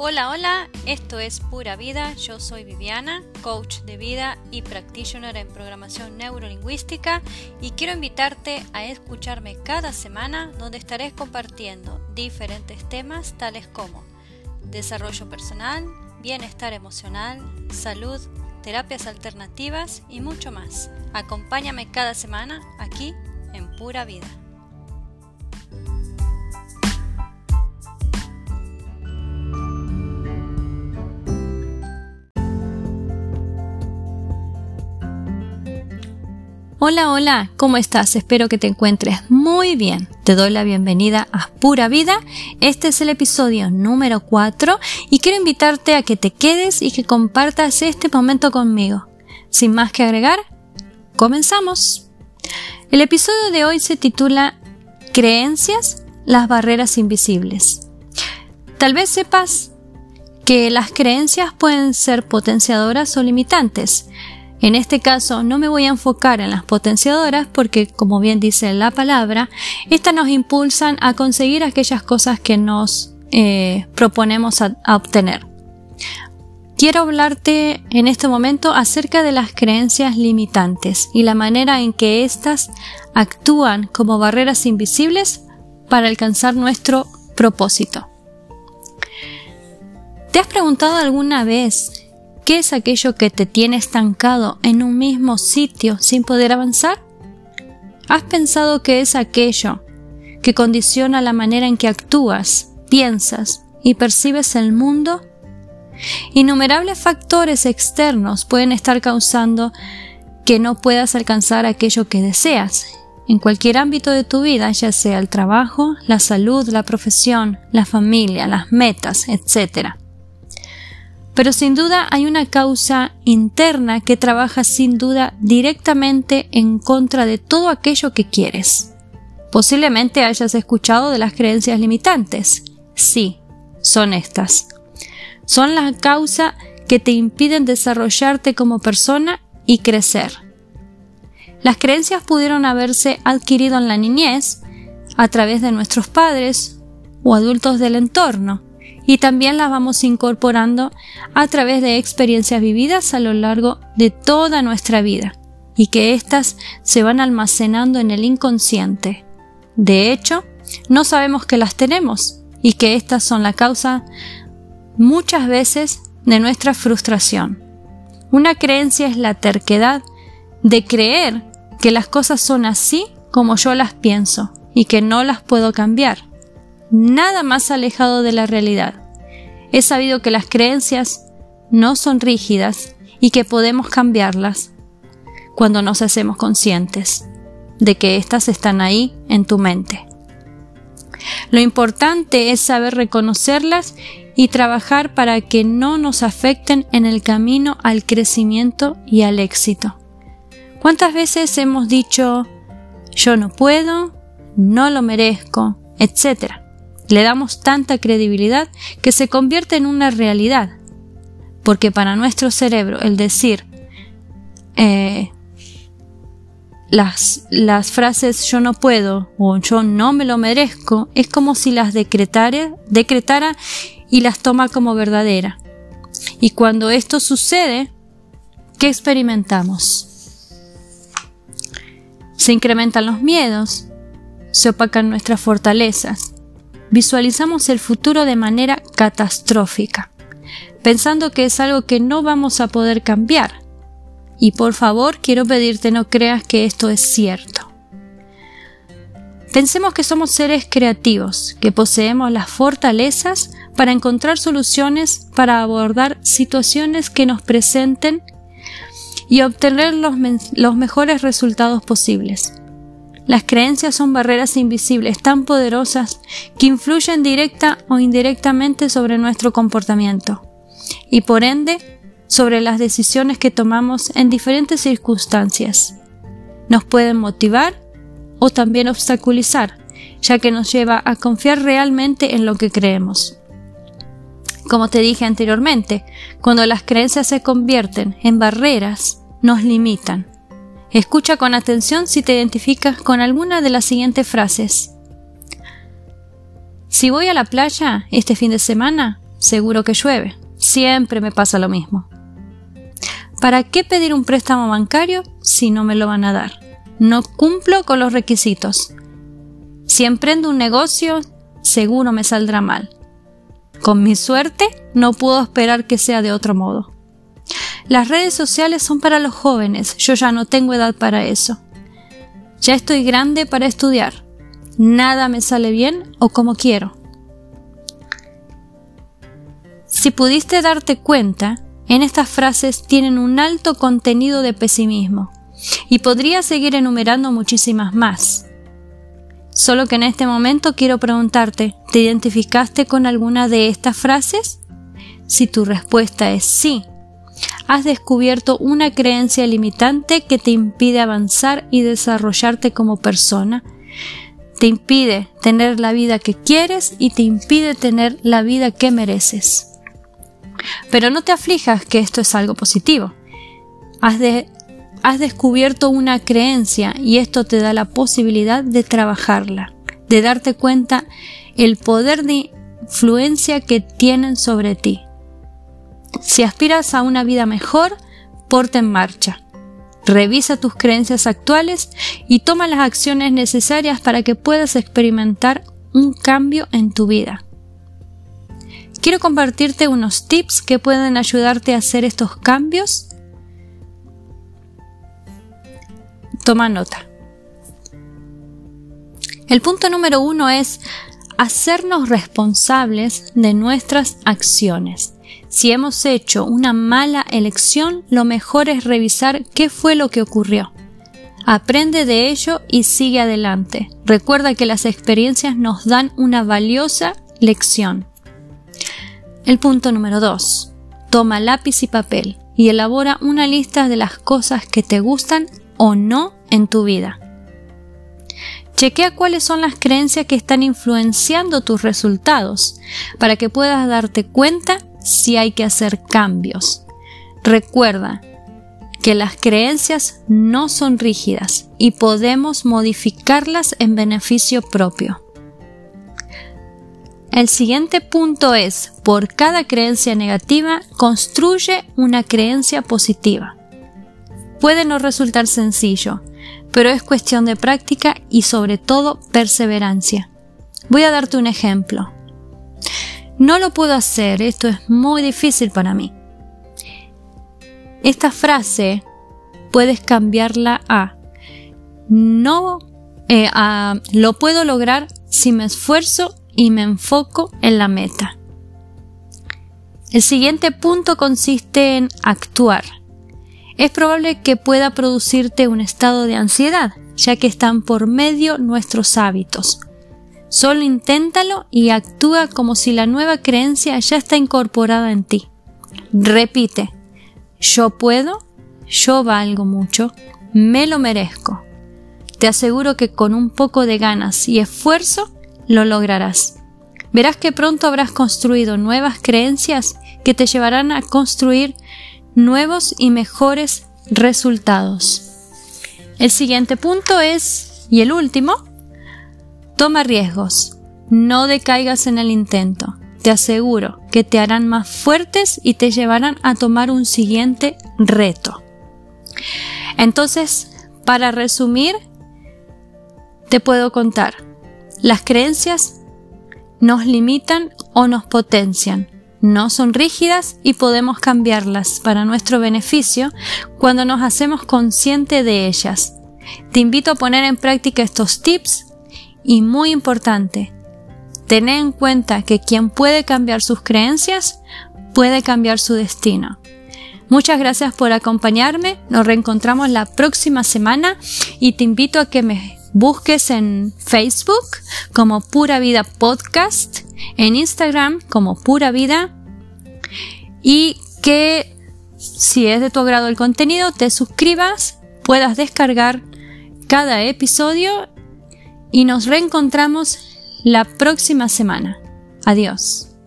Hola, hola, esto es Pura Vida, yo soy Viviana, coach de vida y practitioner en programación neurolingüística y quiero invitarte a escucharme cada semana donde estaré compartiendo diferentes temas tales como desarrollo personal, bienestar emocional, salud, terapias alternativas y mucho más. Acompáñame cada semana aquí en Pura Vida. Hola, hola, ¿cómo estás? Espero que te encuentres muy bien. Te doy la bienvenida a Pura Vida. Este es el episodio número 4 y quiero invitarte a que te quedes y que compartas este momento conmigo. Sin más que agregar, comenzamos. El episodio de hoy se titula Creencias, las barreras invisibles. Tal vez sepas que las creencias pueden ser potenciadoras o limitantes, en este caso no me voy a enfocar en las potenciadoras porque, como bien dice la palabra, estas nos impulsan a conseguir aquellas cosas que nos eh, proponemos a, a obtener. Quiero hablarte en este momento acerca de las creencias limitantes y la manera en que éstas actúan como barreras invisibles para alcanzar nuestro propósito. ¿Te has preguntado alguna vez ¿Qué es aquello que te tiene estancado en un mismo sitio sin poder avanzar? ¿Has pensado que es aquello que condiciona la manera en que actúas, piensas y percibes el mundo? Innumerables factores externos pueden estar causando que no puedas alcanzar aquello que deseas, en cualquier ámbito de tu vida, ya sea el trabajo, la salud, la profesión, la familia, las metas, etc. Pero sin duda hay una causa interna que trabaja sin duda directamente en contra de todo aquello que quieres. Posiblemente hayas escuchado de las creencias limitantes. Sí, son estas. Son la causa que te impiden desarrollarte como persona y crecer. Las creencias pudieron haberse adquirido en la niñez, a través de nuestros padres o adultos del entorno, y también las vamos incorporando a través de experiencias vividas a lo largo de toda nuestra vida y que éstas se van almacenando en el inconsciente. De hecho, no sabemos que las tenemos y que éstas son la causa muchas veces de nuestra frustración. Una creencia es la terquedad de creer que las cosas son así como yo las pienso y que no las puedo cambiar nada más alejado de la realidad. He sabido que las creencias no son rígidas y que podemos cambiarlas cuando nos hacemos conscientes de que éstas están ahí en tu mente. Lo importante es saber reconocerlas y trabajar para que no nos afecten en el camino al crecimiento y al éxito. ¿Cuántas veces hemos dicho yo no puedo, no lo merezco, etcétera? Le damos tanta credibilidad que se convierte en una realidad. Porque para nuestro cerebro el decir eh, las, las, frases yo no puedo o yo no me lo merezco es como si las decretara, decretara y las toma como verdadera. Y cuando esto sucede, ¿qué experimentamos? Se incrementan los miedos, se opacan nuestras fortalezas, visualizamos el futuro de manera catastrófica, pensando que es algo que no vamos a poder cambiar. Y por favor, quiero pedirte no creas que esto es cierto. Pensemos que somos seres creativos, que poseemos las fortalezas para encontrar soluciones para abordar situaciones que nos presenten y obtener los, mejores resultados posibles. Las creencias son barreras invisibles tan poderosas que influyen directa o indirectamente sobre nuestro comportamiento y por ende sobre las decisiones que tomamos en diferentes circunstancias. Nos pueden motivar o también obstaculizar, ya que nos lleva a confiar realmente en lo que creemos. Como te dije anteriormente, cuando las creencias se convierten en barreras, nos limitan Escucha con atención si te identificas con alguna de las siguientes frases. Si voy a la playa este fin de semana, seguro que llueve. Siempre me pasa lo mismo. ¿Para qué pedir un préstamo bancario si no me lo van a dar? No cumplo con los requisitos. Si emprendo un negocio, seguro me saldrá mal. Con mi suerte, no puedo esperar que sea de otro modo. Las redes sociales son para los jóvenes, yo ya no tengo edad para eso. Ya estoy grande para estudiar. Nada me sale bien o como quiero. Si pudiste darte cuenta, en estas frases tienen un alto contenido de pesimismo, y podría seguir enumerando muchísimas más. Solo que en este momento quiero preguntarte, ¿te identificaste con alguna de estas frases? Si tu respuesta es sí, has descubierto una creencia limitante que te impide avanzar y desarrollarte como persona. Te impide tener la vida que quieres y te impide tener la vida que mereces. Pero no te aflijas que esto es algo positivo. Has, has descubierto una creencia y esto te da la posibilidad de trabajarla, de darte cuenta el poder de influencia que tienen sobre ti. Si aspiras a una vida mejor, porta en marcha. Revisa tus creencias actuales y toma las acciones necesarias para que puedas experimentar un cambio en tu vida quiero compartirte unos tips que pueden ayudarte a hacer estos cambios. Toma nota. El punto número uno es hacernos responsables de nuestras acciones. Si hemos hecho una mala elección, lo mejor es revisar qué fue lo que ocurrió. Aprende de ello y sigue adelante. Recuerda que las experiencias nos dan una valiosa lección. El punto número 2. Toma lápiz y papel y elabora una lista de las cosas que te gustan o no en tu vida. Chequea cuáles son las creencias que están influenciando tus resultados para que puedas darte cuenta si hay que hacer cambios. Recuerda que las creencias no son rígidas y podemos modificarlas en beneficio propio. El siguiente punto es, por cada creencia negativa, construye una creencia positiva. Puede no resultar sencillo, pero es cuestión de práctica y sobre todo perseverancia. Voy a darte un ejemplo. No lo puedo hacer, esto es muy difícil para mí. Esta frase puedes cambiarla a no eh, lo puedo lograr si me esfuerzo y me enfoco en la meta. El siguiente punto consiste en actuar. Es probable que pueda producirte un estado de ansiedad, ya que están por medio nuestros hábitos. Solo inténtalo y actúa como si la nueva creencia ya está incorporada en ti. Repite, yo puedo, yo valgo mucho, me lo merezco. Te aseguro que con un poco de ganas y esfuerzo lo lograrás. Verás que pronto habrás construido nuevas creencias que te llevarán a construir nuevos y mejores resultados. El siguiente punto es, y el último, toma riesgos. No decaigas en el intento. Te aseguro que te harán más fuertes y te llevarán a tomar un siguiente reto. Entonces, para resumir, te puedo contar las creencias nos limitan o nos potencian. No son rígidas y podemos cambiarlas para nuestro beneficio cuando nos hacemos consciente de ellas. Te invito a poner en práctica estos tips y muy importante, tener en cuenta que quien puede cambiar sus creencias puede cambiar su destino. Muchas gracias por acompañarme, nos reencontramos la próxima semana y te invito a que me busques en Facebook como Pura Vida Podcast, en Instagram como Pura Vida y que si es de tu agrado el contenido te suscribas, puedas descargar cada episodio y nos reencontramos la próxima semana. Adiós.